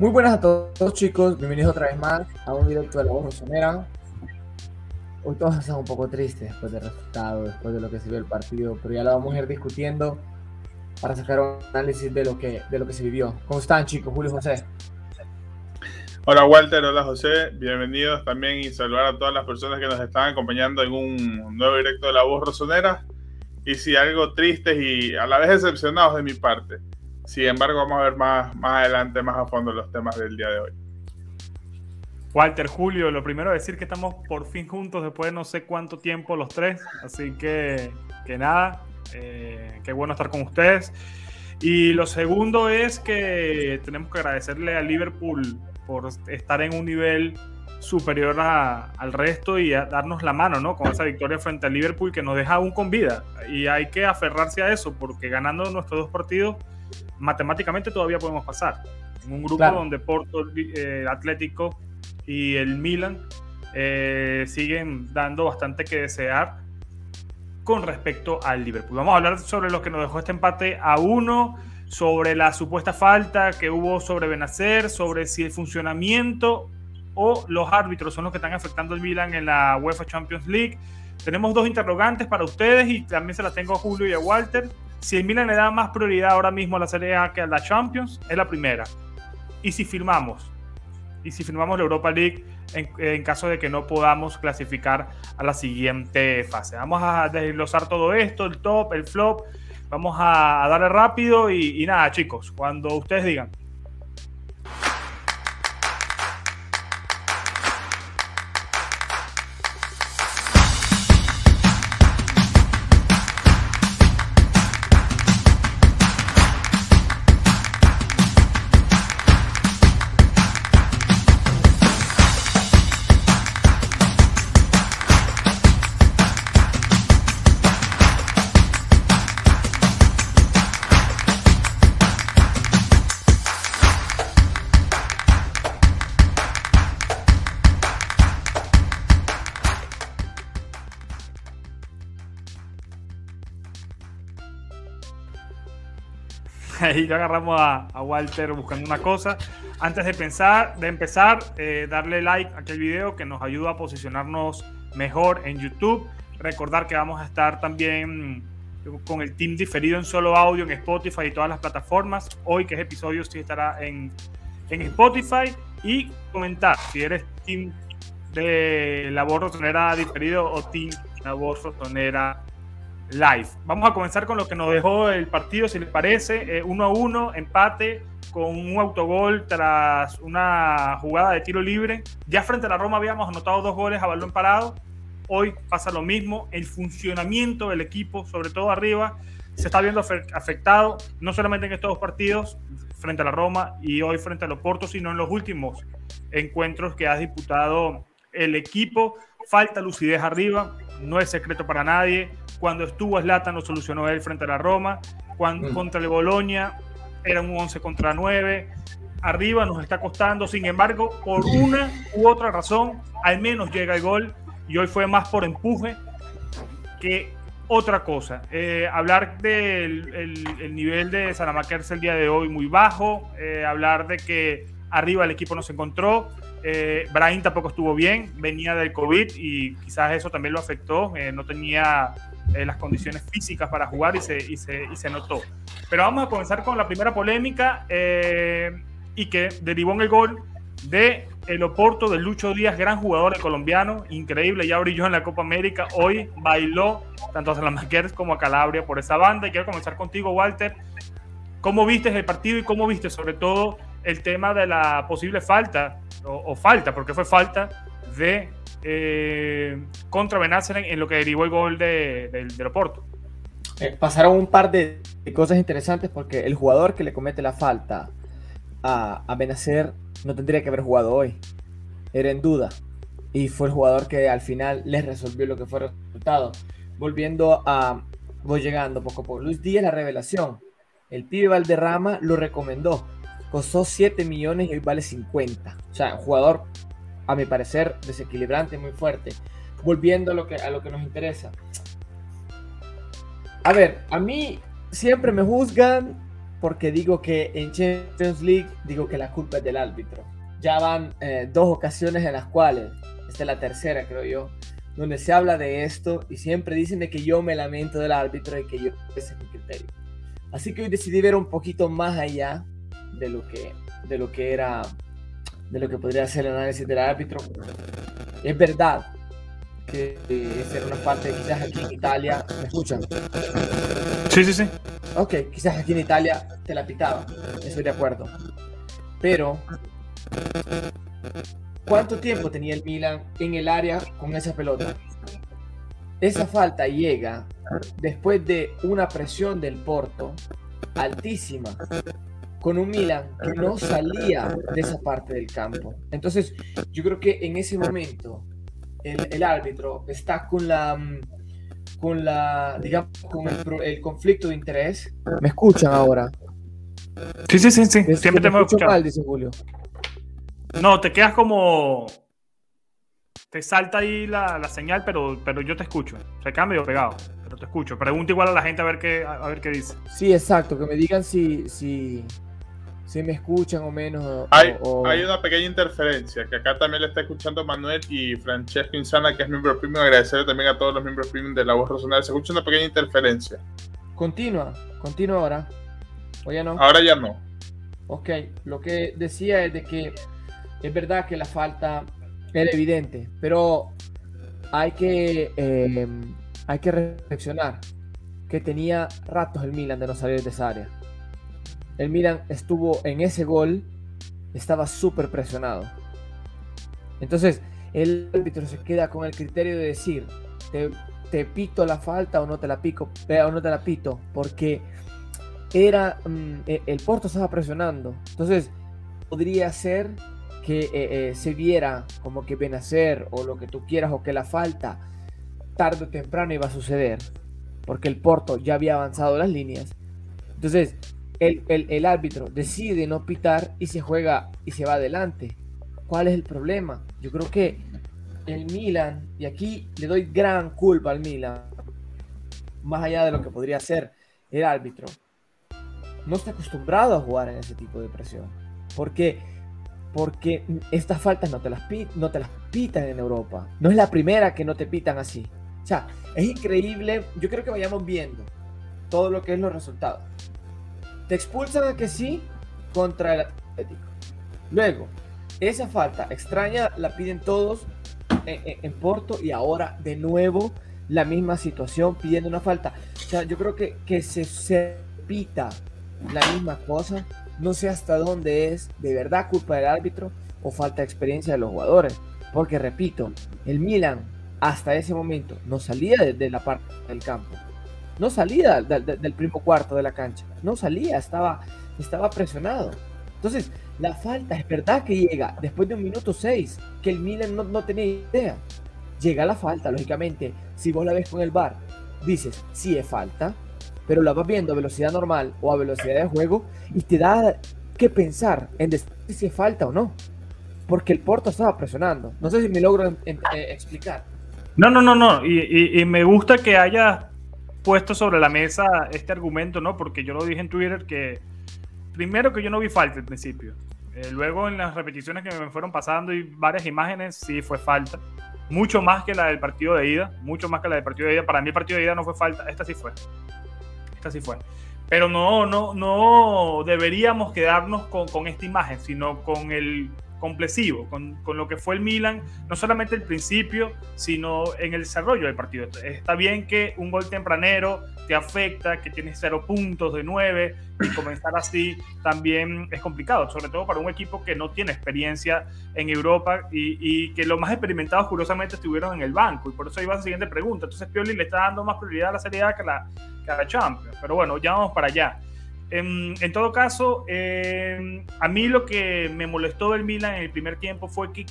Muy buenas a todos chicos, bienvenidos otra vez más a un directo de la voz rosonera. Hoy todos estamos un poco tristes después del resultado, después de lo que se vio el partido, pero ya lo vamos a ir discutiendo para sacar un análisis de lo que, de lo que se vivió. ¿Cómo están chicos? Julio José. Hola Walter, hola José, bienvenidos también y saludar a todas las personas que nos están acompañando en un nuevo directo de la voz rosonera. Y si algo tristes y a la vez decepcionados de mi parte. Sin embargo, vamos a ver más, más adelante, más a fondo los temas del día de hoy. Walter, Julio, lo primero decir que estamos por fin juntos después de no sé cuánto tiempo los tres. Así que, que nada, eh, qué bueno estar con ustedes. Y lo segundo es que tenemos que agradecerle a Liverpool por estar en un nivel superior al resto y a darnos la mano, ¿no? Con esa victoria frente al Liverpool que nos deja aún con vida. Y hay que aferrarse a eso, porque ganando nuestros dos partidos, matemáticamente todavía podemos pasar. En un grupo donde Porto, eh, Atlético y el Milan eh, siguen dando bastante que desear con respecto al Liverpool. Vamos a hablar sobre lo que nos dejó este empate a uno, sobre la supuesta falta que hubo sobre Benacer, sobre si el funcionamiento o los árbitros son los que están afectando al Milan en la UEFA Champions League. Tenemos dos interrogantes para ustedes y también se las tengo a Julio y a Walter. Si el Milan le da más prioridad ahora mismo a la Serie A que a la Champions, es la primera. Y si firmamos, y si firmamos la Europa League en, caso de que no podamos clasificar a la siguiente fase. Vamos a desglosar todo esto, el top, el flop. Vamos a, darle rápido y nada, chicos, cuando ustedes digan. ahí ya agarramos a, Walter buscando una cosa. Antes de, pensar, de empezar, eh, darle like a aquel video que nos ayuda a posicionarnos mejor en YouTube. Recordar que vamos a estar también con el team diferido en solo audio en Spotify y todas las plataformas. Hoy, que es episodio, sí estará en, en Spotify. Y comentar si eres team de labor rotonera diferido o team labor rotonera live. Vamos a comenzar con lo que nos dejó el partido, si les parece. Eh, uno a uno, empate con un autogol tras una jugada de tiro libre. Ya frente a la Roma habíamos anotado dos goles a balón parado. Hoy pasa lo mismo. El funcionamiento del equipo, sobre todo arriba, se está viendo afectado, no solamente en estos dos partidos, frente a la Roma y hoy frente a los Portos, sino en los últimos encuentros que ha disputado el equipo. Falta lucidez arriba, no es secreto para nadie. Cuando estuvo Slatan lo solucionó él frente a la Roma. Cuando, mm. Contra el Bolonia era un 11 contra 9. Arriba nos está costando. Sin embargo, por una u otra razón, al menos llega el gol. Y hoy fue más por empuje que otra cosa. Eh, hablar del el, nivel de Salamakers el día de hoy muy bajo. Eh, hablar de que arriba el equipo no se encontró. Eh, Brahim tampoco estuvo bien, venía del COVID y quizás eso también lo afectó. Eh, no tenía eh, las condiciones físicas para jugar y se, y, se, y se, notó. Pero vamos a comenzar con la primera polémica eh, y que derivó en el gol de el Oporto de Lucho Díaz, gran jugador colombiano, increíble, ya brilló en la Copa América, hoy bailó tanto a Salamanquers como a Calabria por esa banda. Y quiero comenzar contigo, Walter. ¿Cómo viste el partido y cómo viste sobre todo el tema de la posible falta, o, falta, porque fue falta, de eh, contra Benacer en lo que derivó el gol de, de, Oporto. Eh, pasaron un par de, cosas interesantes porque el jugador que le comete la falta a, a Benacer no tendría que haber jugado hoy. Era en duda. Y fue el jugador que al final les resolvió lo que fue el resultado. Volviendo a. Voy llegando poco a poco. Luis Díaz, la revelación. El pibe Valderrama lo recomendó costó 7 millones y hoy vale 50. O sea, jugador, a mi parecer, desequilibrante, muy fuerte. Volviendo a lo que, a lo que nos interesa. A ver, a mí siempre me juzgan porque digo que en Champions League digo que la culpa es del árbitro. Ya van eh, dos ocasiones en las cuales, esta es la tercera creo yo, donde se habla de esto y siempre dicen de que yo me lamento del árbitro y que yo ese es mi criterio. Así que hoy decidí ver un poquito más allá de lo que, de lo que era, de lo que podría ser el análisis del árbitro. Es verdad que esa era una parte, quizás aquí en Italia, ¿me escuchan? Sí, sí, sí. Ok, quizás aquí en Italia te la pitaba, estoy de acuerdo. Pero, ¿cuánto tiempo tenía el Milan en el área con esa pelota? Esa falta llega después de una presión del Porto altísima con un Milan que no salía de esa parte del campo. Entonces, yo creo que en ese momento el, árbitro está con la con la digamos con el, conflicto de interés. ¿Me escuchan ahora? Sí, sí, sí, sí. Siempre te me escucho mal, dice Julio. No, te quedas como te salta ahí la, señal, pero, pero yo te escucho. Se queda medio pegado, pero te escucho. Pregunta igual a la gente a ver qué, a ver qué dice. Sí, exacto, que me digan si, si, si me escuchan o menos. Hay, hay una pequeña interferencia, que acá también le está escuchando Manuel y Francesco Insana, que es miembro premium. Agradecerle también a todos los miembros premium de la voz razonable. Se escucha una pequeña interferencia. Continúa, continúa ahora. ¿O ya no? Ahora ya no. Ok, lo que decía es de que es verdad que la falta era evidente, pero hay que, eh, hay que reflexionar que tenía ratos el Milan de no salir de esa área. El Milan estuvo en ese gol, estaba súper presionado. Entonces, el árbitro se queda con el criterio de decir, te, te pito la falta o no te la pico, o no te la pito, porque era mm, e, el Porto estaba presionando. Entonces, podría ser que eh, eh, se viera como que Benacer o lo que tú quieras o que la falta tarde o temprano iba a suceder, porque el Porto ya había avanzado las líneas. Entonces, el, el, árbitro decide no pitar y se juega y se va adelante. ¿Cuál es el problema? Yo creo que el Milan, y aquí le doy gran culpa al Milan, más allá de lo que podría ser el árbitro, no está acostumbrado a jugar en ese tipo de presión. Porque porque estas faltas no te, las no te las pitan en Europa. No es la primera que no te pitan así. O sea, es increíble. Yo creo que vayamos viendo todo lo que es los resultados. Te expulsan a que sí contra el Atlético. Luego, esa falta extraña la piden todos en, Porto y ahora de nuevo la misma situación pidiendo una falta. O sea, yo creo que, que se, se pita la misma cosa no sé hasta dónde es de verdad culpa del árbitro o falta de experiencia de los jugadores. Porque repito, el Milan hasta ese momento no salía de, la parte del campo. No salía del primo cuarto de la cancha. No salía, estaba, estaba presionado. Entonces, la falta es verdad que llega después de un minuto seis, que el Milan no, no tenía idea. Llega la falta, lógicamente. Si vos la ves con el bar, dices, sí es falta, pero la vas viendo a velocidad normal o a velocidad de juego y te da que pensar en si falta o no. Porque el Porto estaba presionando. No sé si me logro eh, explicar. No, no, no, no. Y, me gusta que haya puesto sobre la mesa este argumento, ¿no? Porque yo lo dije en Twitter que primero que yo no vi falta al principio. Eh, luego en las repeticiones que me fueron pasando y varias imágenes, sí fue falta. Mucho más que la del partido de ida. Mucho más que la del partido de ida. Para mí el partido de ida no fue falta. Esta sí fue así fue. Pero no, no, no deberíamos quedarnos con, esta imagen, sino con el complexivo, con, lo que fue el Milan, no solamente el principio, sino en el desarrollo del partido. Está bien que un gol tempranero te afecta, que tienes cero puntos de nueve, y comenzar así también es complicado, sobre todo para un equipo que no tiene experiencia en Europa y, que los más experimentados curiosamente estuvieron en el banco, y por eso iba la siguiente pregunta. Entonces Pioli le está dando más prioridad a la Serie A que a la, que a la Champions, pero bueno, ya vamos para allá. En, todo caso, em, a mí lo que me molestó del Milan en el primer tiempo fue que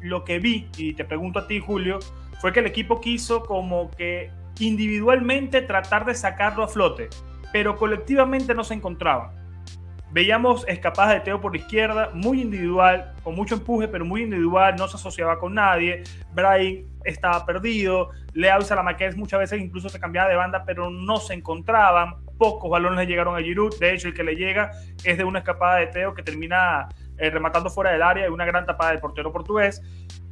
lo que vi, y te pregunto a ti, Julio, fue que el equipo quiso como que individualmente tratar de sacarlo a flote, pero colectivamente no se encontraba. Veíamos escapadas de Teo por la izquierda, muy individual, con mucho empuje, pero muy individual, no se asociaba con nadie. Brian estaba perdido, Leao y Salamaquez muchas veces incluso se cambiaba de banda, pero no se encontraban. Pocos balones le llegaron a Giroud, de hecho el que le llega es de una escapada de Teo que termina eh, rematando fuera del área y una gran tapada del portero portugués.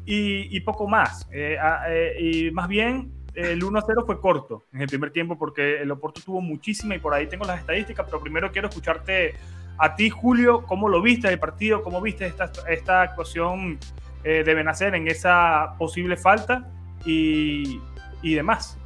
Y, poco más. Eh, eh, y más bien el 1-0 fue corto en el primer tiempo porque el Oporto tuvo muchísima y por ahí tengo las estadísticas, pero primero quiero escucharte a ti, Julio, ¿cómo lo viste el partido? ¿Cómo viste esta, esta actuación eh, de Benacer en esa posible falta y, y demás?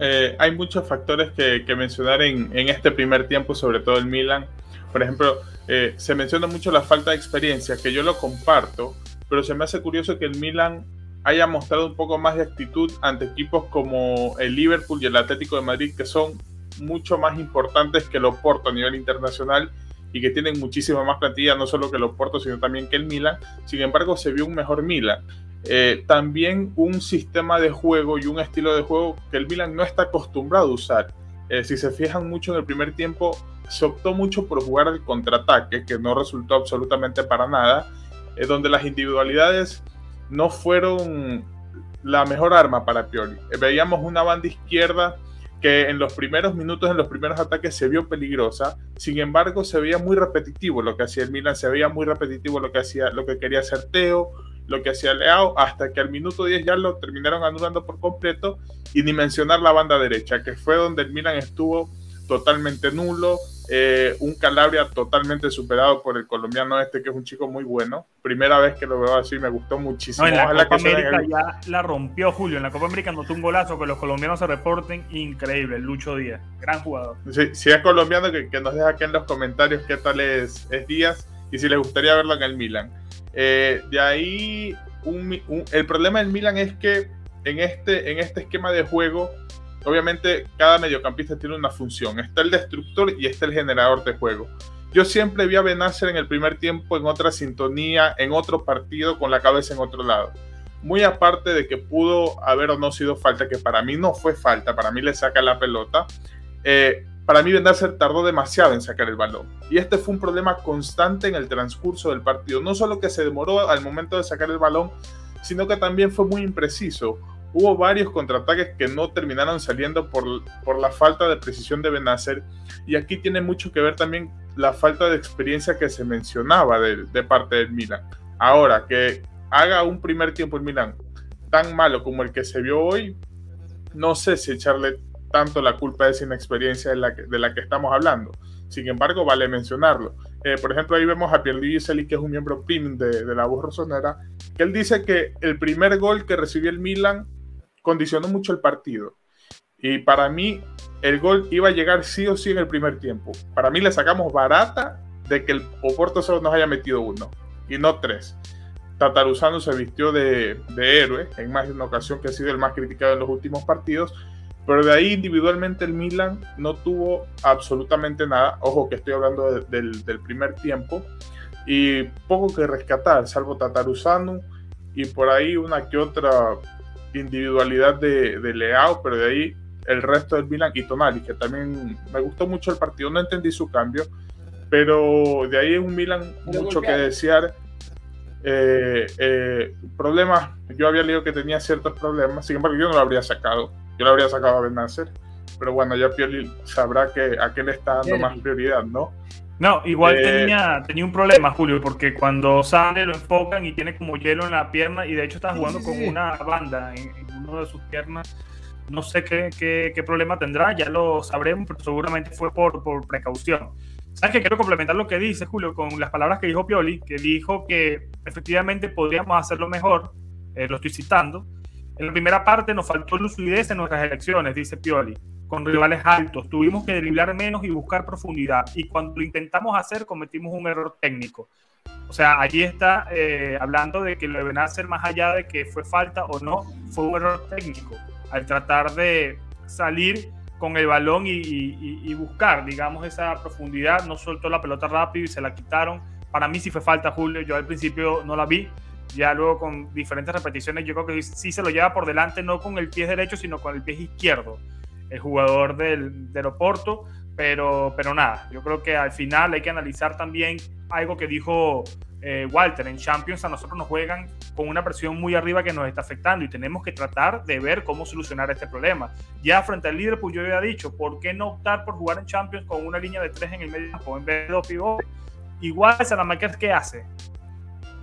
Eh, hay muchos factores que, que mencionar en, este primer tiempo, sobre todo el Milan. Por ejemplo, eh, se menciona mucho la falta de experiencia, que yo lo comparto, pero se me hace curioso que el Milan haya mostrado un poco más de actitud ante equipos como el Liverpool y el Atlético de Madrid, que son mucho más importantes que el Oporto a nivel internacional y que tienen muchísima más plantilla, no solo que el Oporto, sino también que el Milan. Sin embargo, se vio un mejor Milan. Eh, también un sistema de juego y un estilo de juego que el Milan no está acostumbrado a usar. Eh, si se fijan mucho en el primer tiempo, se optó mucho por jugar al contraataque, que no resultó absolutamente para nada, eh, donde las individualidades no fueron la mejor arma para Pioli. veíamos una banda izquierda que en los primeros minutos, en los primeros ataques se vio peligrosa, sin embargo se veía muy repetitivo lo que hacía el Milan, se veía muy repetitivo lo que, hacía, lo que quería hacer Teo, lo que hacía Leao, hasta que al minuto 10 ya lo terminaron anulando por completo y ni mencionar la banda derecha, que fue donde el Milan estuvo totalmente nulo, eh, un Calabria totalmente superado por el colombiano este, que es un chico muy bueno. Primera vez que lo veo así, me gustó muchísimo. en la Copa América ya la rompió Julio. En la Copa América notó un golazo que los colombianos se reporten. Increíble, Lucho Díaz, gran jugador. si es colombiano, que, nos deja aquí en los comentarios qué tal es, Díaz y si les gustaría verlo en el Milan. Eh, de ahí, el problema del Milan es que en este, en este esquema de juego obviamente cada mediocampista tiene una función. Está el destructor y está el generador de juego. Yo siempre vi a Benacer en el primer tiempo en otra sintonía, en otro partido, con la cabeza en otro lado. Muy aparte de que pudo haber o no sido falta, que para mí no fue falta, para mí le saca la pelota. Eh, para mí Benacer tardó demasiado en sacar el balón. Y este fue un problema constante en el transcurso del partido. No solo que se demoró al momento de sacar el balón, sino que también fue muy impreciso hubo varios contraataques que no terminaron saliendo por, por la falta de precisión de Benacer. Y aquí tiene mucho que ver también la falta de experiencia que se mencionaba de, de parte del Milan. Ahora, que haga un primer tiempo el Milan tan malo como el que se vio hoy, no sé si echarle tanto la culpa de esa inexperiencia de la que, de la que estamos hablando. Sin embargo, vale mencionarlo. Eh, por ejemplo, ahí vemos a Pierre Giseli, que es un miembro premium de, de la voz rosonera, que él dice que el primer gol que recibió el Milan condicionó mucho el partido. Y para mí, el gol iba a llegar sí o sí en el primer tiempo. Para mí le sacamos barata de que el Oporto solo nos haya metido uno y no tres. Tataruzano se vistió de, héroe en más de una ocasión que ha sido el más criticado en los últimos partidos. Pero de ahí individualmente el Milan no tuvo absolutamente nada. Ojo que estoy hablando del primer tiempo. Y poco que rescatar, salvo Tataruzano y por ahí una que otra individualidad de, de Leao, pero de ahí el resto del Milan y Tonali, que también me gustó mucho el partido, no entendí su cambio, pero de ahí es un Milan mucho que desear. Eh, eh, problemas, yo había leído que tenía ciertos problemas, sin embargo yo no lo habría sacado, yo lo habría sacado a Benacer, pero bueno, ya Pioli sabrá que a qué le está dando más prioridad, ¿no? No, igual eh, tenía, tenía un problema, Julio, porque cuando sale lo enfocan y tiene como hielo en la pierna y de hecho está jugando con una banda en, una de sus piernas. No sé qué, qué, problema tendrá, ya lo sabremos, pero seguramente fue por, por precaución. ¿Sabes que Quiero complementar lo que dice Julio con las palabras que dijo Pioli, que dijo que efectivamente podríamos hacerlo mejor, eh, lo estoy citando. En la primera parte nos faltó lucidez en nuestras elecciones, dice Pioli con rivales altos. Tuvimos que driblar menos y buscar profundidad. Y cuando lo intentamos hacer, cometimos un error técnico. O sea, allí está eh, hablando de que lo deben hacer más allá de que fue falta o no, fue un error técnico. Al tratar de salir con el balón y, buscar, digamos, esa profundidad, no soltó la pelota rápido y se la quitaron. Para mí sí fue falta, Julio. Yo al principio no la vi. Ya luego con diferentes repeticiones, yo creo que sí se lo lleva por delante, no con el pie derecho, sino con el pie izquierdo el jugador del, del Oporto, Pero, pero nada, yo creo que al final hay que analizar también algo que dijo eh, Walter, en Champions a nosotros nos juegan con una presión muy arriba que nos está afectando y tenemos que tratar de ver cómo solucionar este problema. Ya frente al Liverpool yo había dicho, ¿por qué no optar por jugar en Champions con una línea de tres en el medio campo en vez de dos pivotes? Igual Salamakers, ¿qué hace?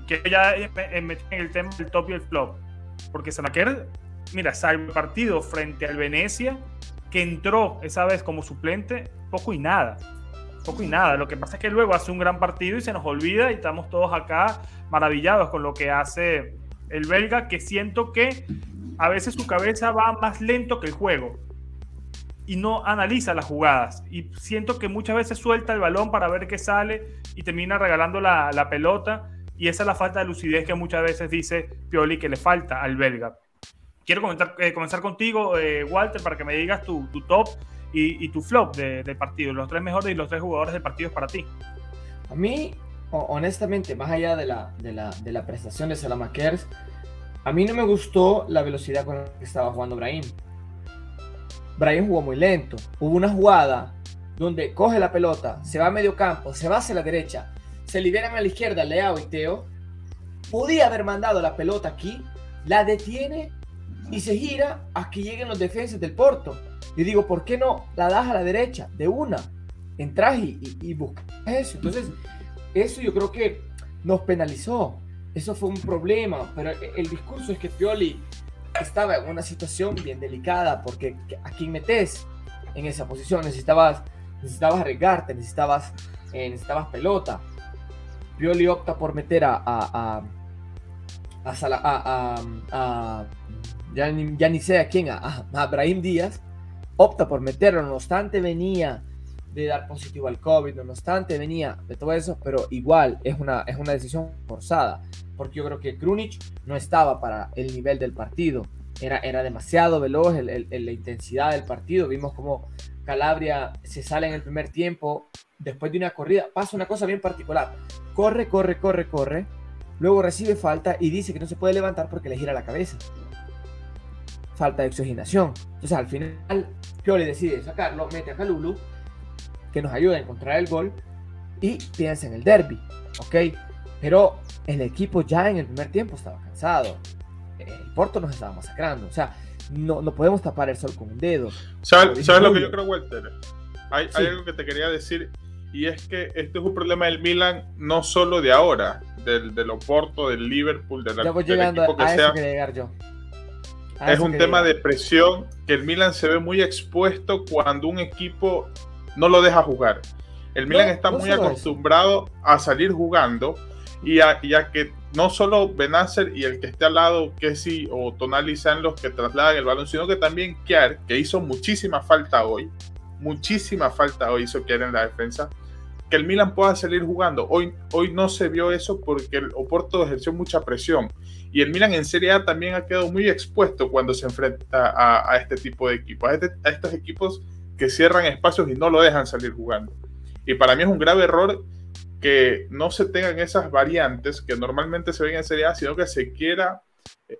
Que ya en el tema del top y el flop. Porque Salamakers, mira, sale el partido frente al Venecia, entró esa vez como suplente, poco y nada poco y nada. Lo que pasa es que luego hace un gran partido y se nos olvida y estamos todos acá maravillados con lo que hace el belga, que siento que a veces su cabeza va más lento que el juego y no analiza las jugadas. Y siento que muchas veces suelta el balón para ver qué sale y termina regalando la, pelota. Y esa es la falta de lucidez que muchas veces dice Pioli que le falta al belga. Quiero comentar, eh, comenzar contigo, eh, Walter, para que me digas tu, tu top y, tu flop de, partido, los tres mejores y los tres jugadores de partidos para ti. A mí, honestamente, más allá de la, de la, de la prestación de Salamakers, a mí no me gustó la velocidad con la que estaba jugando Brahim. Brahim jugó muy lento. Hubo una jugada donde coge la pelota, se va a medio campo, se va hacia la derecha, se liberan a la izquierda Leao y Teo. Podía haber mandado la pelota aquí, la detiene y se gira a que lleguen los defensas del Porto. Yo digo, ¿por qué no la das a la derecha de una? Entras y, y, buscas eso. Entonces, eso yo creo que nos penalizó. Eso fue un problema. Pero el discurso es que Pioli estaba en una situación bien delicada porque ¿a quién metes en esa posición? Necesitabas, necesitabas arriesgarte, necesitabas, eh, necesitabas pelota. Pioli opta por meter a, a, a ya, ni, ya, ni, sé a quién, a, Abraham Díaz, opta por meterlo, no obstante venía de dar positivo al COVID, no obstante venía de todo eso, pero igual es una, es una decisión forzada, porque yo creo que Krunic no estaba para el nivel del partido, era, era demasiado veloz la intensidad del partido, vimos como Calabria se sale en el primer tiempo, después de una corrida, pasa una cosa bien particular, corre, corre, corre, corre, luego recibe falta y dice que no se puede levantar porque le gira la cabeza falta de oxigenación. Entonces al final Pioli decide sacarlo, mete a Calulu, que nos ayuda a encontrar el gol y piensa en el derby, ¿ok? Pero el equipo ya en el primer tiempo estaba cansado. El Porto nos estaba masacrando. O sea, no, no podemos tapar el sol con un dedo. ¿Sabes, lo que yo creo, Walter? Hay, hay, algo que te quería decir y es que este es un problema del Milan no solo de ahora, del, del Oporto, del Liverpool, de la, ya voy llegando a eso que llegar yo. Ah, es un tema de presión que el Milan se ve muy expuesto cuando un equipo no lo deja jugar. El Milan está muy acostumbrado a salir jugando y a, que no solo Benacer y el que esté al lado, Kessi o Tonali sean los que trasladan el balón, sino que también Kiar, que hizo muchísima falta hoy, muchísima falta hoy hizo Kiar en la defensa, que el Milan pueda salir jugando. Hoy, hoy no se vio eso porque el Oporto ejerció mucha presión. Y el Milan en Serie A también ha quedado muy expuesto cuando se enfrenta a, este tipo de equipos, este, a, estos equipos que cierran espacios y no lo dejan salir jugando. Y para mí es un grave error que no se tengan esas variantes que normalmente se ven en Serie A, sino que se quiera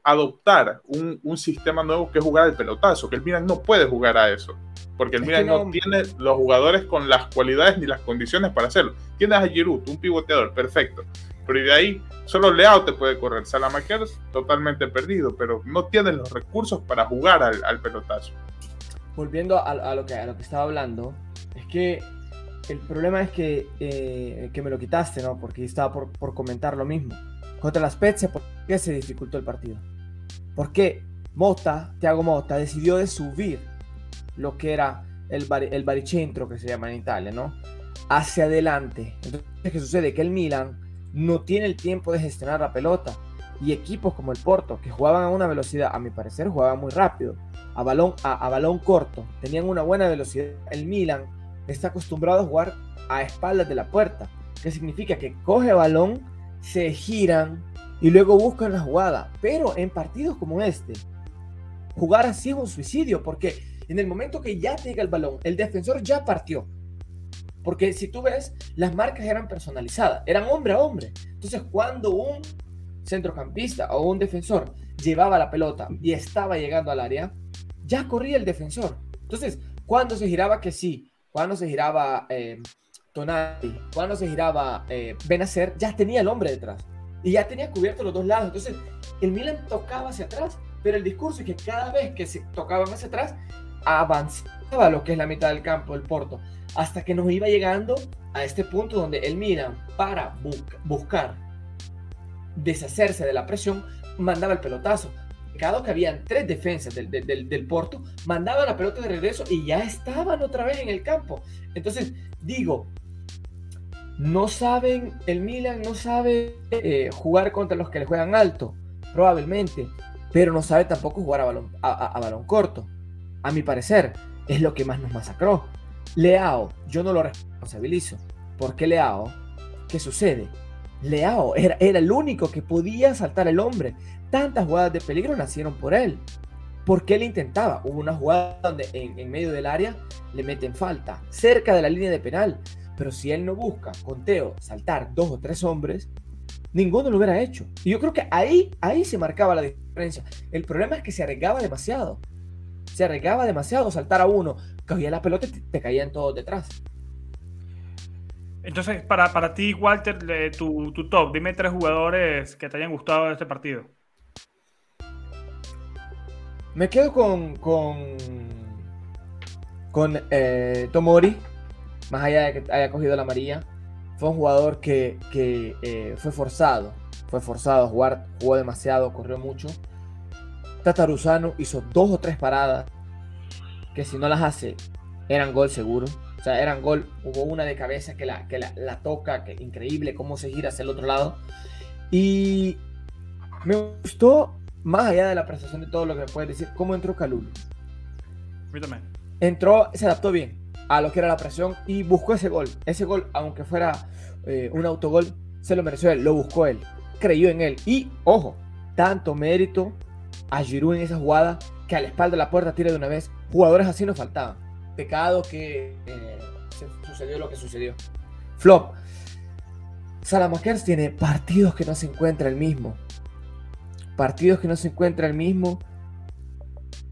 adoptar un, un sistema nuevo que es jugar al pelotazo, que el Milan no puede jugar a eso. Porque el Milan no, tiene los jugadores con las cualidades ni las condiciones para hacerlo. Tienes a Giroud, un pivoteador, perfecto. Pero de ahí, solo Leao te puede correr. Salamakers, totalmente perdido, pero no tiene los recursos para jugar al, pelotazo. Volviendo a, lo que, a lo que estaba hablando, es que el problema es que, eh, que me lo quitaste, ¿no? Porque estaba por, por comentar lo mismo. Contra las Spezia, ¿por qué se dificultó el partido? Porque Mota, Thiago Mota, decidió de subir lo que era el, el baricentro que se llama en Italia, ¿no? Hacia adelante. Entonces, ¿qué sucede? Que el Milan no tiene el tiempo de gestionar la pelota. Y equipos como el Porto, que jugaban a una velocidad, a mi parecer, jugaban muy rápido, a balón, a, balón corto, tenían una buena velocidad. El Milan está acostumbrado a jugar a espaldas de la puerta, que significa que coge balón, se giran y luego buscan la jugada. Pero en partidos como este, jugar así es un suicidio, porque en el momento que ya llega el balón, el defensor ya partió. Porque si tú ves, las marcas eran personalizadas, eran hombre a hombre. Entonces, cuando un centrocampista o un defensor llevaba la pelota y estaba llegando al área, ya corría el defensor. Entonces, cuando se giraba que sí, cuando se giraba eh, Tonali, cuando se giraba eh, Benacer, ya tenía el hombre detrás y ya tenía cubierto los dos lados. Entonces, el Milan tocaba hacia atrás, pero el discurso es que cada vez que se tocaban hacia atrás, avanzaba lo que es la mitad del campo, el Porto, hasta que nos iba llegando a este punto donde el Milan, para buscar deshacerse de la presión, mandaba el pelotazo. Cada que habían tres defensas del, del, del, Porto, mandaban la pelota de regreso y ya estaban otra vez en el campo. Entonces, digo, no saben, el Milan no sabe eh, jugar contra los que le juegan alto, probablemente, pero no sabe tampoco jugar a balón, a, balón corto. A mi parecer, es lo que más nos masacró. Leao, yo no lo responsabilizo. ¿Por qué Leao? ¿Qué sucede? Leao era, era el único que podía saltar el hombre. Tantas jugadas de peligro nacieron por él. ¿Por qué él intentaba? Hubo una jugada donde en, medio del área le meten falta, cerca de la línea de penal. Pero si él no busca con Teo saltar dos o tres hombres, ninguno lo hubiera hecho. Y yo creo que ahí, ahí se marcaba la diferencia. El problema es que se arriesgaba demasiado. Se arriesgaba demasiado saltar a uno, cogía la pelota y te, te caían todos detrás. Entonces, para, para ti, Walter, tu, tu, top, dime tres jugadores que te hayan gustado de este partido. Me quedo con. con. con eh, Tomori, más allá de que haya cogido la amarilla. Fue un jugador que, que eh, fue forzado. Fue forzado a jugar, jugó demasiado, corrió mucho. Tataruzano hizo dos o tres paradas que si no las hace eran gol seguro sea, eran gol. Hubo una de cabeza que la, que la, toca, que increíble cómo se gira hacia el otro lado. Y me gustó, más allá de la prestación de todo lo que me puedes decir, cómo entró Calulu. Entró, se adaptó bien a lo que era la presión y buscó ese gol. Ese gol, aunque fuera eh, un autogol, se lo mereció él, lo buscó él, creyó en él. Y, ojo, tanto mérito a Giroud en esa jugada que a la espalda de la puerta tira de una vez. Jugadores así nos faltaban pecado que eh, sucedió lo que sucedió. Flop. Salamakers tiene partidos que no se encuentra el mismo. Partidos que no se encuentra el mismo.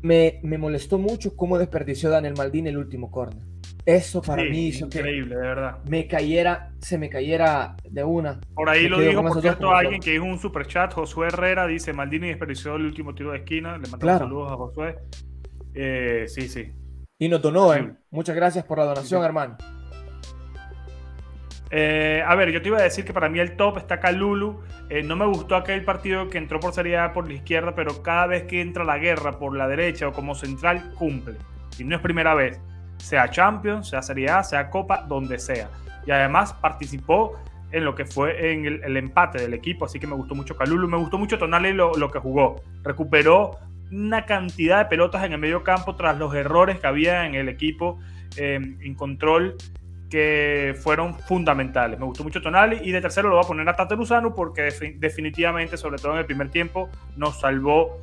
Me, molestó mucho cómo desperdició Daniel Maldini el último corner. Eso para mí hizo increíble, de verdad. Me cayera, se me cayera de una. Por ahí lo dijo, por cierto, alguien que dijo un super chat, Josué Herrera, dice Maldini desperdició el último tiro de esquina. Le mandamos saludos a Josué. Eh, sí, sí, y nos donó, ¿eh? Muchas gracias por la donación, hermano. Eh, a ver, yo te iba a decir que para mí el top está Calulu. Eh, no me gustó aquel partido que entró por seriedad por la izquierda, pero cada vez que entra la guerra por la derecha o como central, cumple. Y no es primera vez. Sea Champions, sea Serie A, sea Copa, donde sea. Y además participó en lo que fue en el, empate del equipo, así que me gustó mucho Calulu. Me gustó mucho Tonali lo, lo que jugó. Recuperó una cantidad de pelotas en el medio campo tras los errores que había en el equipo eh, en control que fueron fundamentales. Me gustó mucho Tonali y de tercero lo voy a poner a Tate Luzano porque definitivamente, sobre todo en el primer tiempo, nos salvó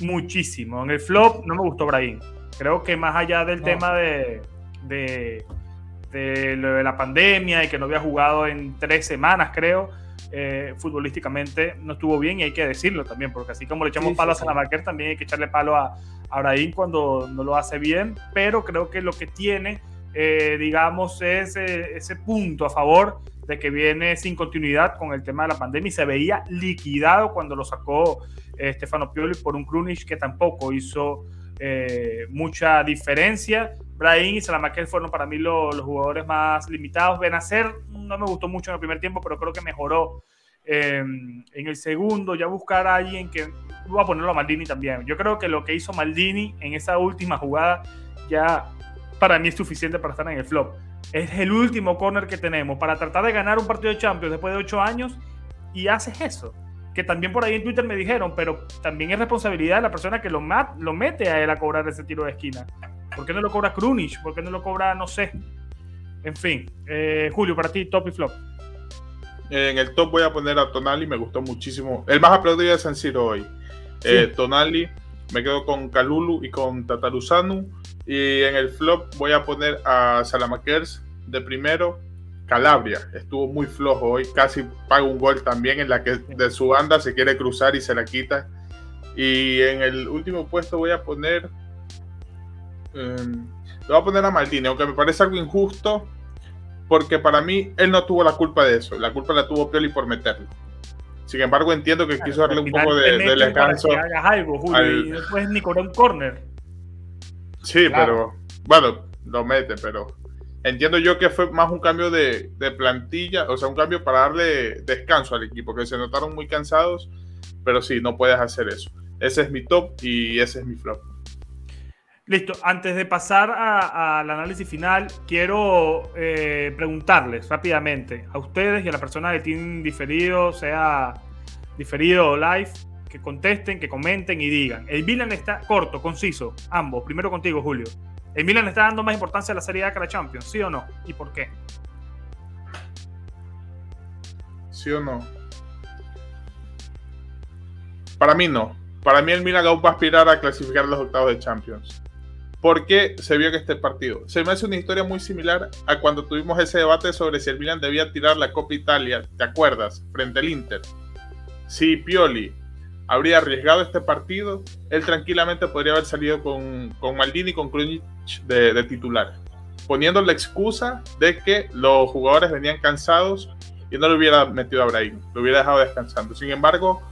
muchísimo. En el flop no me gustó Brahim. Creo que más allá del tema de, de, de, de la pandemia y que no había jugado en tres semanas, creo, eh, futbolísticamente no estuvo bien y hay que decirlo también, porque así como le echamos palos a Salamanca, también hay que echarle palo a, a cuando no lo hace bien, pero creo que lo que tiene, eh, digamos, es ese punto a favor de que viene sin continuidad con el tema de la pandemia y se veía liquidado cuando lo sacó eh, Stefano Pioli por un Krunic que tampoco hizo mucha diferencia. Brahim y Salamaker fueron para mí los jugadores más limitados. Benacer no me gustó mucho en el primer tiempo, pero creo que mejoró em, en el segundo. Ya buscar a alguien que. Voy a ponerlo a Maldini también. Yo creo que lo que hizo Maldini en esa última jugada ya para mí es suficiente para estar en el flop. Es el último corner que tenemos para tratar de ganar un partido de Champions después de ocho años y haces eso. Que también por ahí en Twitter me dijeron, pero también es responsabilidad de la persona que lo, lo mete a él a cobrar ese tiro de esquina. ¿Por qué no lo cobra Krunic? ¿Por qué no lo cobra, no sé? En fin, eh, Julio, para ti, top y flop. En el top voy a poner a Tonali, me gustó muchísimo. El más aplaudido de San Siro hoy. Eh, Tonali, me quedo con Kalulu y con Tataruzanu. Y en el flop voy a poner a Salamakers de primero. Calabria, estuvo muy flojo hoy, casi paga un gol también en la que de su banda se quiere cruzar y se la quita. Y en el último puesto voy a poner em, lo voy a poner a Maldini, aunque me parece algo injusto, porque para mí él no tuvo la culpa de eso, la culpa la tuvo Pioli por meterlo. Sin embargo, entiendo que quiso darle un poco de, descanso. algo, Julio, y después ni con un corner. Sí, pero bueno, lo mete, pero entiendo yo que fue más un cambio de, plantilla, o sea, un cambio para darle descanso al equipo, que se notaron muy cansados, pero sí, no puedes hacer eso. Ese es mi top y ese es mi flop. Listo, antes de pasar al análisis final, quiero eh, preguntarles rápidamente a ustedes y a las personas que tienen diferido, sea diferido o live, que contesten, que comenten y digan. El Milan está corto, conciso, ambos. Primero contigo, Julio. ¿El Milan está dando más importancia a la Serie A que a la Champions? ¿Sí o no? ¿Y por qué? ¿Sí o no? Para mí no. Para mí el Milan aún va a aspirar a clasificar los octavos de Champions. ¿Por qué se vio que este partido? Se me hace una historia muy similar a cuando tuvimos ese debate sobre si el Milan debía tirar la Copa Italia, ¿te acuerdas? Frente al Inter. Si Pioli habría arriesgado este partido, él tranquilamente podría haber salido con, con Maldini y con Krunic de, titular, poniendo la excusa de que los jugadores venían cansados y no le hubiera metido a Brahim, lo hubiera dejado descansando. Sin embargo,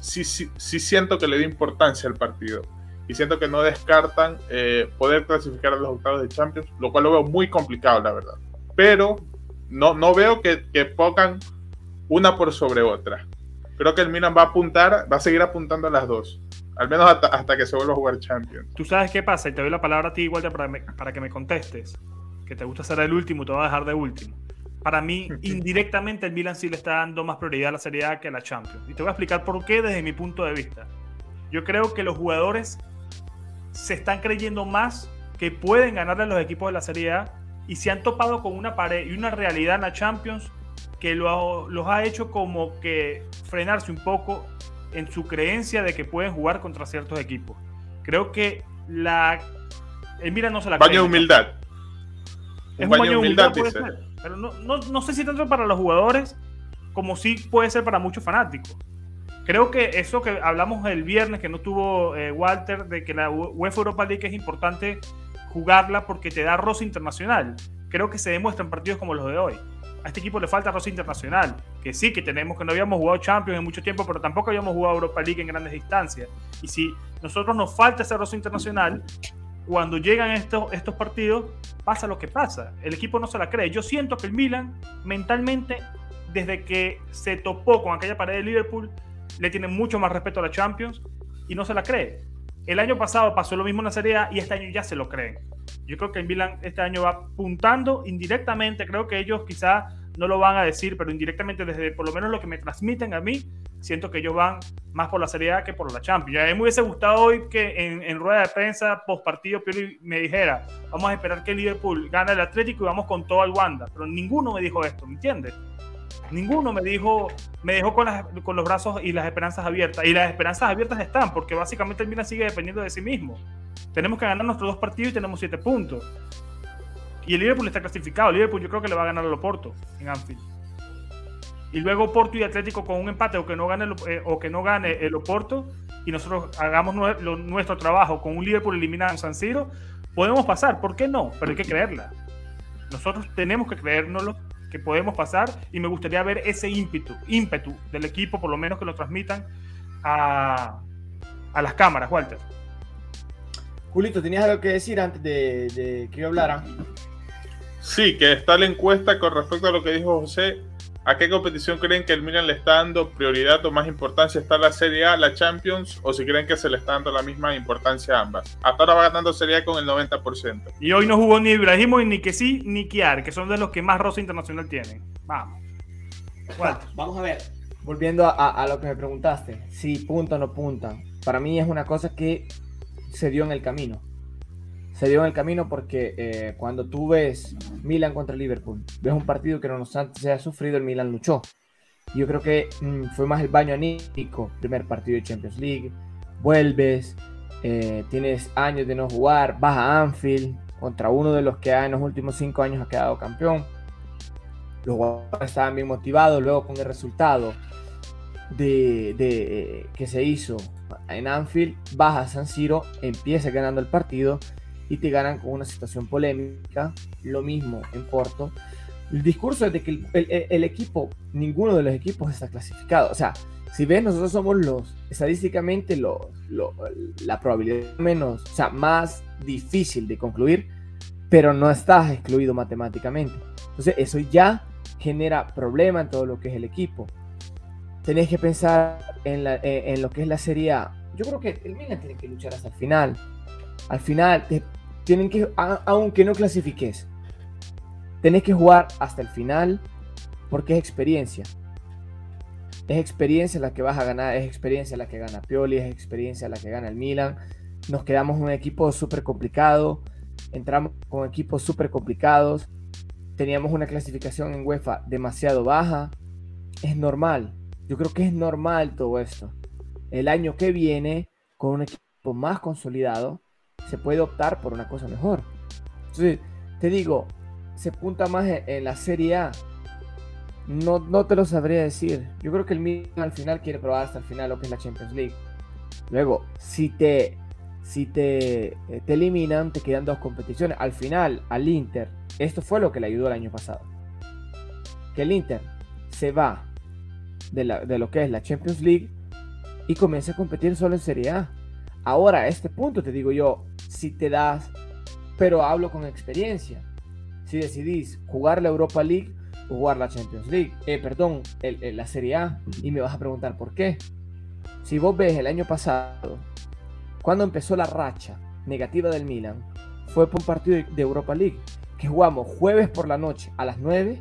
sí, sí, sí siento que le dio importancia al partido y siento que no descartan eh, poder clasificar a los octavos de Champions, lo cual lo veo muy complicado, la verdad. Pero no, no veo que, que pongan una por sobre otra. Creo que el Milan va a apuntar, va a seguir apuntando a las dos. Al menos hasta, que se vuelva a jugar Champions. Tú sabes qué pasa, y te doy la palabra a ti igual para, para que me contestes. Que te gusta ser el último, te va a dejar de último. Para mí, indirectamente, el Milan sí le está dando más prioridad a la Serie A que a la Champions. Y te voy a explicar por qué desde mi punto de vista. Yo creo que los jugadores se están creyendo más que pueden ganarle a los equipos de la Serie A y se han topado con una pared y una realidad en la Champions que los ha hecho como que frenarse un poco en su creencia de que pueden jugar contra ciertos equipos. Creo que la el Milan no se la baño de humildad. Es un baño, de humildad, puede ser, pero no, no, no sé si tanto para los jugadores como sí puede ser para muchos fanáticos. Creo que eso que hablamos el viernes, que no tuvo eh, Walter, de que la UEFA Europa League es importante jugarla porque te da roce internacional. Creo que se demuestra en partidos como los de hoy. A este equipo le falta roce internacional. Que sí, que tenemos, que no habíamos jugado Champions en mucho tiempo, pero tampoco habíamos jugado Europa League en grandes distancias. Y si nosotros nos falta ese roce internacional, cuando llegan estos, estos partidos, pasa lo que pasa. El equipo no se la cree. Yo siento que el Milan, mentalmente, desde que se topó con aquella pared de Liverpool, le tiene mucho más respeto a la Champions y no se la cree. El año pasado pasó lo mismo en la Serie A y este año ya se lo creen. Yo creo que el Milan este año va apuntando indirectamente, creo que ellos quizá no lo van a decir, pero indirectamente desde por lo menos lo que me transmiten a mí, siento que ellos van más por la Serie A que por la Champions. A mí me hubiese gustado hoy que en, rueda de prensa, post partido, me dijera, vamos a esperar que Liverpool gane el Atlético y vamos con todo al Wanda. Pero ninguno me dijo esto, ¿me entiendes? Ninguno me dijo, me dejó con, los brazos y las esperanzas abiertas. Y las esperanzas abiertas están, porque básicamente el Milan sigue dependiendo de sí mismo. Tenemos que ganar nuestros dos partidos y tenemos siete puntos. Y el Liverpool está clasificado. El Liverpool yo creo que le va a ganar al Oporto en Anfield. Y luego Porto y Atlético con un empate o que no gane el, eh, o que no gane el Oporto y nosotros hagamos nuestro trabajo con un Liverpool eliminado en San Siro, podemos pasar. ¿Por qué no? Pero hay que creerla. Nosotros tenemos que creérnoslo que podemos pasar y me gustaría ver ese ímpetu, ímpetu del equipo, por lo menos que lo transmitan a, a las cámaras, Walter. Julito, ¿tenías algo que decir antes de, que yo hablara? Sí, que está la encuesta con respecto a lo que dijo José ¿A qué competición creen que el Milan le está dando prioridad o más importancia? ¿Está la Serie A, la Champions? ¿O si creen que se le está dando la misma importancia a ambas? Hasta ahora va ganando Serie A con el 90%. Y hoy no jugó ni Ibrahimovic, ni que sí, ni Kiar, que son de los que más rosa internacional tienen. Vamos. vamos a ver. Volviendo a, lo que me preguntaste. Si punta o no punta. Para mí es una cosa que se dio en el camino se dio en el camino porque eh, cuando tú ves Milan contra Liverpool, ves un partido que no se ha sufrido, el Milan luchó. Yo creo que mm, fue más el baño anímico, primer partido de Champions League, vuelves, eh, tienes años de no jugar, vas a Anfield contra uno de los que en los últimos cinco años ha quedado campeón. Los jugadores estaban bien motivados, luego con el resultado de, de, que se hizo en Anfield, vas a San Siro, empieza ganando el partido y te ganan con una situación polémica. Lo mismo en Porto. El discurso es de que el, el, el equipo, ninguno de los equipos está clasificado. O sea, si ves, nosotros somos los, estadísticamente, los, la probabilidad menos, o sea, más difícil de concluir, pero no estás excluido matemáticamente. Entonces, eso ya genera problema en todo lo que es el equipo. Tenés que pensar en, la, en, lo que es la Serie A. Yo creo que el Milan tiene que luchar hasta el final. Al final, te, tienen que, aunque no clasifiques, tenés que jugar hasta el final porque es experiencia es experiencia la que vas a ganar, es experiencia la que gana Pioli, es experiencia la que gana el Milan. Nos quedamos un equipo súper complicado, entramos con equipos súper complicados, teníamos una clasificación en UEFA demasiado baja. Es normal, yo creo que es normal todo esto. El año que viene, con un equipo más consolidado, se puede optar por una cosa mejor. Entonces, te digo, se punta más en la Serie A no, no te lo sabría decir. Yo creo que el Milan al final quiere probar hasta el final lo que es la Champions League. Luego, si te, si te, eh, te eliminan, te quedan dos competiciones. Al final, al Inter, esto fue lo que le ayudó el año pasado. Que el Inter se va de, la, de lo que es la Champions League y comienza a competir solo en Serie A. Ahora, a este punto te digo yo, si te das, pero hablo con experiencia. Si decidís jugar la Europa League, jugar la Champions League, eh, perdón, la Serie A, y me vas a preguntar por qué. Si vos ves el año pasado, cuando empezó la racha negativa del Milan, fue por un partido de Europa League, que jugamos jueves por la noche a las 9,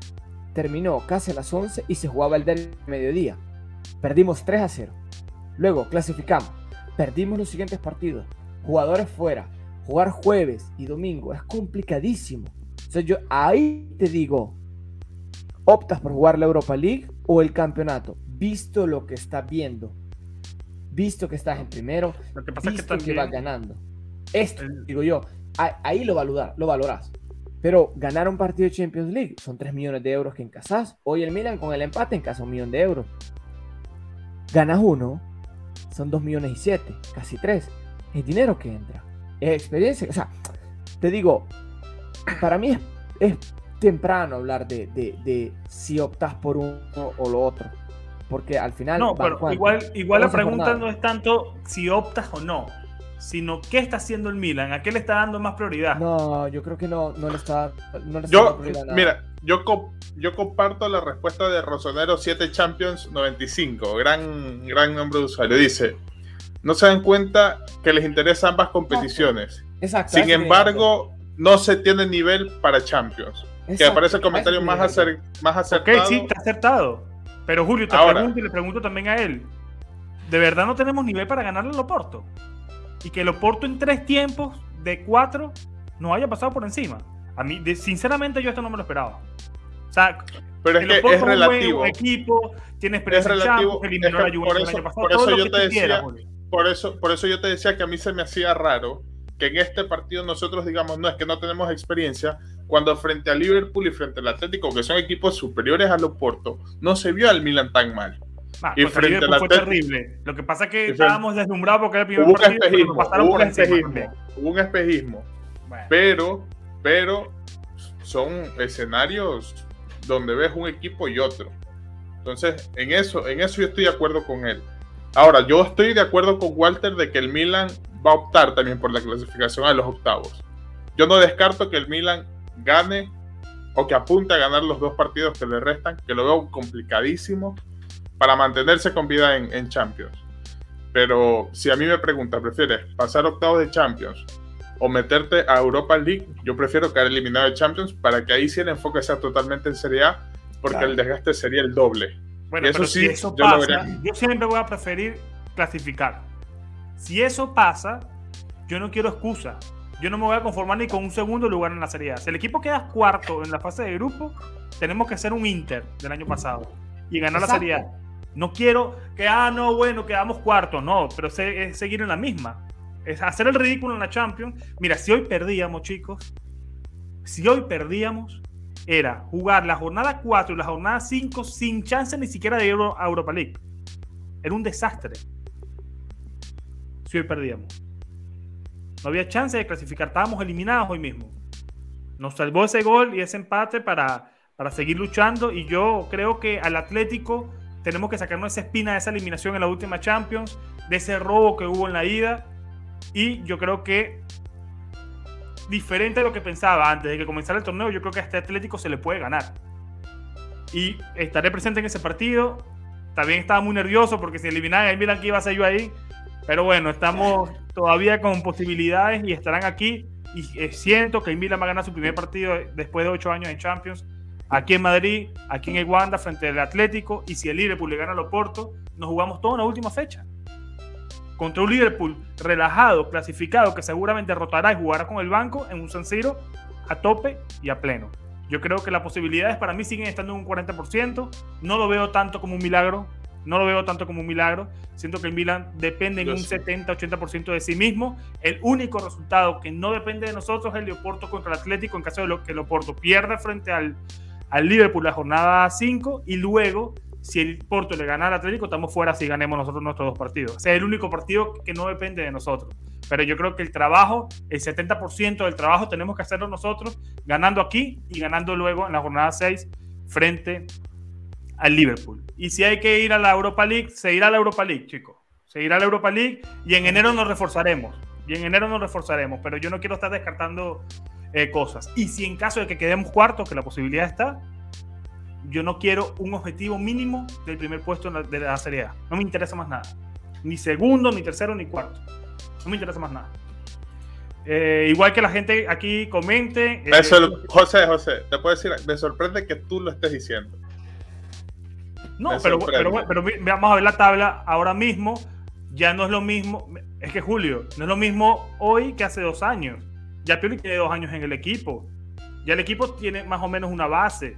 terminó casi a las 11 y se jugaba el del mediodía. Perdimos 3 a 0. Luego clasificamos, perdimos los siguientes partidos, jugadores fuera, jugar jueves y domingo es complicadísimo. O sea, yo ahí te digo, optas por jugar la Europa League o el campeonato, visto lo que estás viendo, visto que estás en primero, lo que pasa visto es que, vas ganando. Esto, digo yo, ahí lo, valudar, lo valoras. Pero ganar un partido de Champions League son 3 millones de euros que encasas. Hoy el Milan con el empate encasa un millón de euros. Ganas uno, son 2 millones y 7, casi 3. Es dinero que entra. Es experiencia. O sea, te digo, para mí es temprano hablar de, de, si optas por uno o lo otro. Porque al final. No, pero igual, igual la pregunta no es tanto si optas o no, sino qué está haciendo el Milan, a qué le está dando más prioridad. No, yo creo que no, no le está, yo, Mira, yo, yo comparto la respuesta de Rosonero 7 Champions 95, gran, gran nombre de usuario. Dice: No se dan cuenta que les interesan ambas competiciones. Exacto. Sin embargo, no se tiene nivel para Champions que aparece el comentario más, acer, más acertado. Ok, sí, está acertado. Pero Julio, te pregunto y le pregunto también a él. ¿De verdad no tenemos nivel para ganarle a Loporto? Y que Loporto en tres tiempos de cuatro nos haya pasado por encima. A mí, sinceramente, yo esto no me lo esperaba. O sea, pero es que es relativo. equipo, tiene experiencia es relativo. eliminó la por eso, el año pasado. Por eso yo te decía, por eso, por eso yo te decía que a mí se me hacía raro que en este partido nosotros digamos, no es que no tenemos experiencia, cuando frente a Liverpool y frente al Atlético, que son equipos superiores a los Porto, no se vio al Milan tan mal. Y frente al Atlético, fue terrible. Lo que pasa es que estábamos deslumbrados porque era el primer hubo partido, un espejismo, hubo un espejismo, hubo un espejismo. Pero, pero son escenarios donde ves un equipo y otro. Entonces, en eso, en eso yo estoy de acuerdo con él. Ahora, yo estoy de acuerdo con Walter de que el Milan va a optar también por la clasificación a los octavos. Yo no descarto que el Milan gane o que apunte a ganar los dos partidos que le restan, que lo veo complicadísimo para mantenerse con vida en, Champions. Pero si a mí me pregunta, ¿prefieres pasar octavos de Champions o meterte a Europa League? Yo prefiero quedar eliminado de Champions para que ahí sí el enfoque sea totalmente en Serie A, porque el desgaste sería el doble. Bueno, eso sí, eso yo, pasa, yo siempre voy a preferir clasificar. Si eso pasa, yo no quiero excusa yo no me voy a conformar ni con un segundo lugar en la Serie A. Si el equipo queda cuarto en la fase de grupo, tenemos que ser un Inter del año pasado y ganar la Serie A. No quiero que, ah, no, bueno, quedamos cuarto, no, pero es seguir en la misma. Es hacer el ridículo en la Champions. Mira, si hoy perdíamos, chicos, si hoy perdíamos, era jugar la jornada 4 y la jornada 5 sin chance ni siquiera de ir a Europa League. Era un desastre. Si hoy perdíamos. No había chance de clasificar. Estábamos eliminados hoy mismo. Nos salvó ese gol y ese empate para, para seguir luchando. Y yo creo que al Atlético tenemos que sacarnos esa espina de esa eliminación en la última Champions, de ese robo que hubo en la ida. Y yo creo que, diferente de lo que pensaba antes de que comenzara el torneo, yo creo que a este Atlético se le puede ganar. Y estaré presente en ese partido. También estaba muy nervioso porque si eliminaban el Milan, que iba a ser yo ahí? Pero bueno, estamos todavía con posibilidades y estarán aquí. Y siento que el Milan va a ganar su primer partido después de ocho años en Champions aquí en Madrid, aquí en el Wanda, frente al Atlético, y si el Liverpool le gana al Oporto, nos jugamos todo en la última fecha. Contra un Liverpool relajado, clasificado, que seguramente rotará y jugará con el banco en un San Siro a tope y a pleno. Yo creo que las posibilidades para mí siguen estando en un 40%. No lo veo tanto como un milagro. No lo veo tanto como un milagro. Siento que el Milan depende en un 70-80% de sí mismo. El único resultado que no depende de nosotros es el de Oporto contra el Atlético en caso de que el Oporto pierda frente al, al Liverpool la jornada 5 y luego si el Porto le gana al Atlético, estamos fuera si ganemos nosotros nuestros dos partidos. O es el único partido que no depende de nosotros. Pero yo creo que el trabajo, el 70% del trabajo tenemos que hacerlo nosotros, ganando aquí y ganando luego en la jornada 6 frente al Liverpool. Y si hay que ir a la Europa League, se irá a la Europa League, chicos. Se irá a la Europa League y en enero nos reforzaremos. Y en enero nos reforzaremos. Pero yo no quiero estar descartando eh, cosas. Y si en caso de que quedemos cuarto, que la posibilidad está, yo no quiero un objetivo mínimo del primer puesto de la Serie A. No me interesa más nada. Ni segundo, ni tercero, ni cuarto. No me interesa más nada. Eh, igual que la gente aquí comente. Eh, José, José, te puedo decir, me sorprende que tú lo estés diciendo. No, pero, pero, pero, vamos a ver la tabla ahora mismo. Ya no es lo mismo. Es que Julio, no es lo mismo hoy que hace dos años. Ya Pioli tiene dos años en el equipo. Ya el equipo tiene más o menos una base.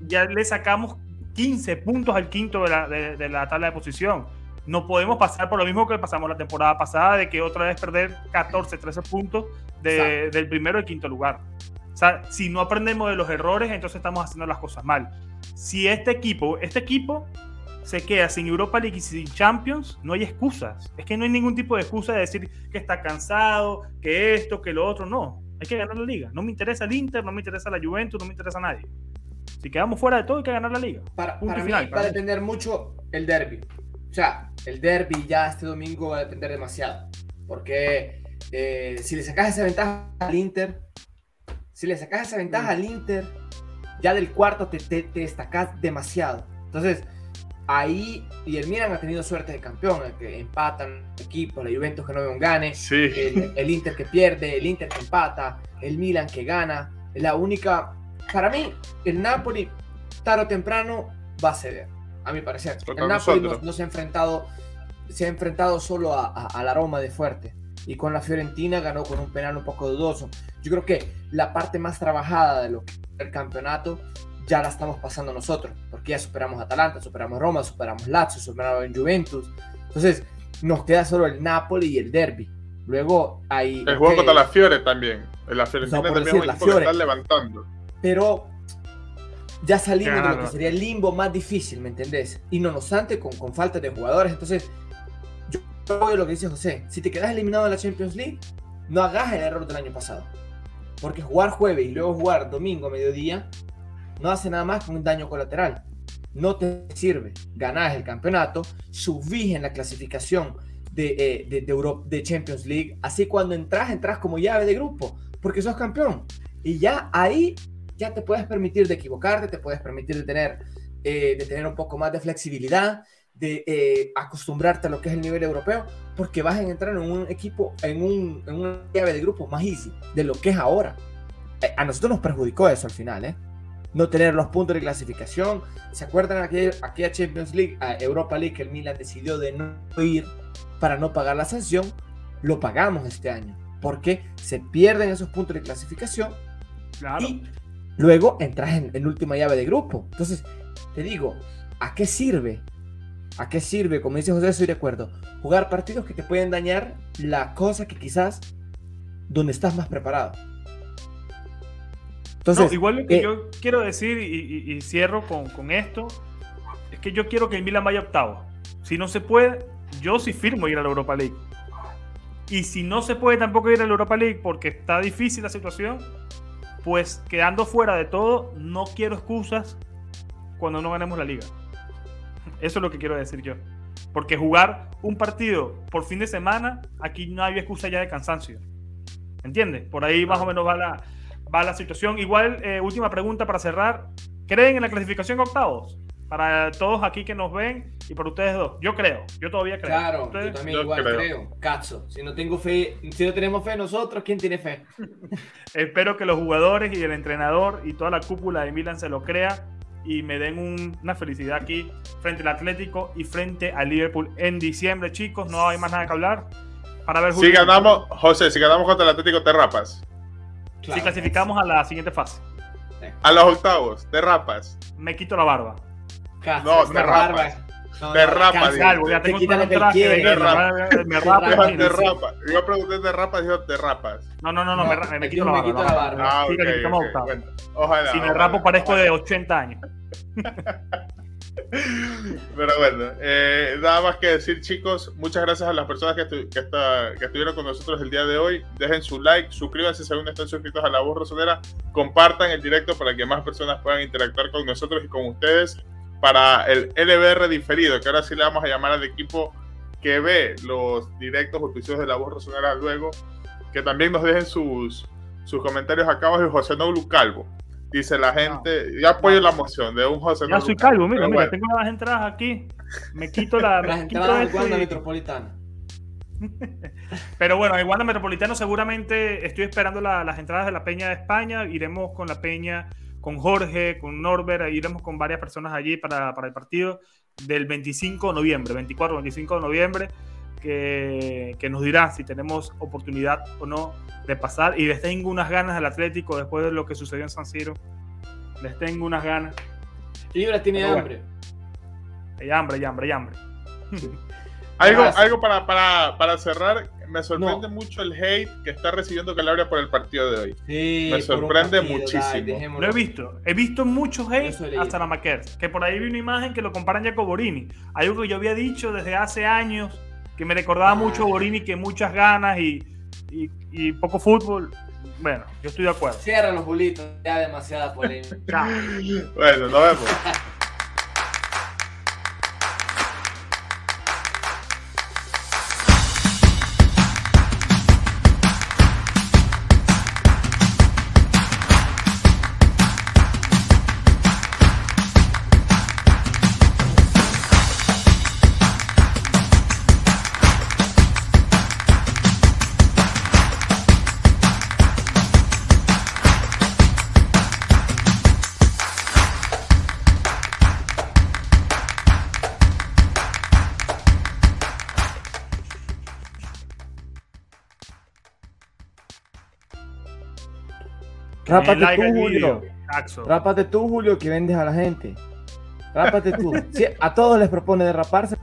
Ya le sacamos 15 puntos al quinto de la, de, la tabla de posición. No podemos pasar por lo mismo que pasamos la temporada pasada, de que otra vez perder 14, 13 puntos del primero y quinto lugar. O sea, si no aprendemos de los errores, entonces estamos haciendo las cosas mal. Si este equipo, este equipo se queda sin Europa League y sin Champions, no hay excusas. Es que no hay ningún tipo de excusa de decir que está cansado, que esto, que lo otro. No, hay que ganar la liga. No me interesa el Inter, no me interesa la Juventus, no me interesa nadie. Si quedamos fuera de todo, hay que ganar la liga. Para, mí va a depender mucho el derby. O sea, el derby ya este domingo va a depender demasiado. Porque eh, si le sacas esa ventaja al Inter, si le sacas esa ventaja al Inter, ya del cuarto te, te, te destacas demasiado. Entonces, ahí, y el Milan ha tenido suerte de campeón, el que empatan equipos, la Juventus que no ve un gane, el, Inter que pierde, el Inter que empata, el Milan que gana. La única, para mí, el Napoli, tarde o temprano, va a ceder, a mi parecer. el Napoli no, se ha enfrentado, se ha enfrentado solo a, la Roma de fuerte. Y con la Fiorentina ganó con un penal un poco dudoso. Yo creo que la parte más trabajada de lo que el campeonato ya la estamos pasando nosotros, porque ya superamos a Atalanta, superamos Roma, superamos Lazio, superamos Juventus. Entonces, nos queda solo el Napoli y el Derby. Luego hay. El juego contra la Fiore también. La Fiorentina también la Fiore, levantando. Pero ya salimos de lo que sería el limbo más difícil, ¿me entendés? Y no obstante, con, con falta de jugadores. Entonces, yo voy a lo que dice José. Si te quedas eliminado de la Champions League, no hagas el error del año pasado. Porque jugar jueves y luego jugar domingo, mediodía, no hace nada más que un daño colateral. No te sirve. Ganás el campeonato, subís en la clasificación de, eh, de, Champions League. Así cuando entras, entras como llave de grupo, porque sos campeón. Y ya ahí ya te puedes permitir de equivocarte, te puedes permitir de tener, eh, de tener un poco más de flexibilidad, de eh, acostumbrarte a lo que es el nivel europeo, porque vas a entrar en un equipo, en, un, en una llave de grupo más easy de lo que es ahora. a nosotros nos perjudicó eso al final, ¿eh? No tener los puntos de clasificación. ¿Se acuerdan aquella, aquella Champions League, a Europa League, que el Milan decidió de no ir para no pagar la sanción? Lo pagamos este año, porque se pierden esos puntos de clasificación y luego entras en, en última llave de grupo. Entonces, te digo, ¿a qué sirve? ¿A qué sirve? Como dice José, estoy de acuerdo. Jugar partidos que te pueden dañar la cosa que quizás donde estás más preparado igual lo que eh, yo quiero decir y, cierro con, esto es que yo quiero que Milan vaya octavo. Si no se puede, yo sí firmo ir a la Europa League. Y si no se puede tampoco ir a la Europa League porque está difícil la situación, pues quedando fuera de todo, no quiero excusas cuando no ganemos la liga. Eso es lo que quiero decir yo. Porque jugar un partido por fin de semana, aquí no hay excusa ya de cansancio. ¿Entiendes? Por ahí más o menos va la, va la situación. Igual, eh, última pregunta para cerrar. ¿Creen en la clasificación octavos? Para todos aquí que nos ven y para ustedes dos. Yo creo, yo todavía creo. Claro, yo también igual creo. Cacho, si no tengo fe, si no tenemos fe nosotros, ¿quién tiene fe? Espero que los jugadores y el entrenador y toda la cúpula de Milan se lo crea y me den una felicidad aquí frente al Atlético y frente al Liverpool en diciembre, chicos. No hay más nada que hablar. Para ver si ganamos, José, si ganamos contra el Atlético, te rapas. Si clasificamos a la siguiente fase. A los octavos, te rapas. Me quito la barba. no, te rapas. No, te rapa, ya tengo un traje de Me rapa. Te rapa. Yo pregunté de rapas, dijo te rapas. No, no, no, no, me, me, quito la barba. la barba. Ah, okay, okay. ojalá, si me rapo parezco de 80 años. Pero bueno, eh, nada más que decir, chicos, muchas gracias a las personas que, que, está, que, estuvieron con nosotros el día de hoy. Dejen su like, suscríbanse si aún no están suscritos a La Voz Rosonera, compartan el directo para que más personas puedan interactuar con nosotros y con ustedes para el LBR diferido, que ahora sí le vamos a llamar al equipo que ve los directos o episodios de La Voz Rosonera luego, que también nos dejen sus, sus comentarios acá abajo. José Noblu Calvo. Dice la gente, yo apoyo la moción de un José Ya soy calvo, mira, mira, tengo las entradas aquí. Me quito la. las entradas del Wanda Metropolitano. Pero bueno, en Wanda Metropolitano seguramente estoy esperando las entradas de la Peña de España. Iremos con la Peña, con Jorge, con Norbert, iremos con varias personas allí para, para el partido del 25 de noviembre, 24, 25 de noviembre, que, que nos dirá si tenemos oportunidad o no de pasar. Y les tengo unas ganas del Atlético después de lo que sucedió en San Siro. Les tengo unas ganas. Libra tiene hambre. Hay hambre, hay hambre, hay hambre. algo algo para, para, para, cerrar. Me sorprende mucho el hate que está recibiendo Calabria por el partido de hoy. me sorprende muchísimo. lo he visto. He visto muchos hate hasta la Makers. Que por ahí vi una imagen que lo comparan ya con Borini. Algo que yo había dicho desde hace años que me recordaba mucho a Borini, que muchas ganas y y, poco fútbol, bueno, yo estoy de acuerdo. Cierra los bulitos, ya demasiada polémica. bueno, nos vemos. Rápate tú, Julio. Rápate tú, Julio, que vendes a la gente. Rápate tú. a todos les propone derraparse.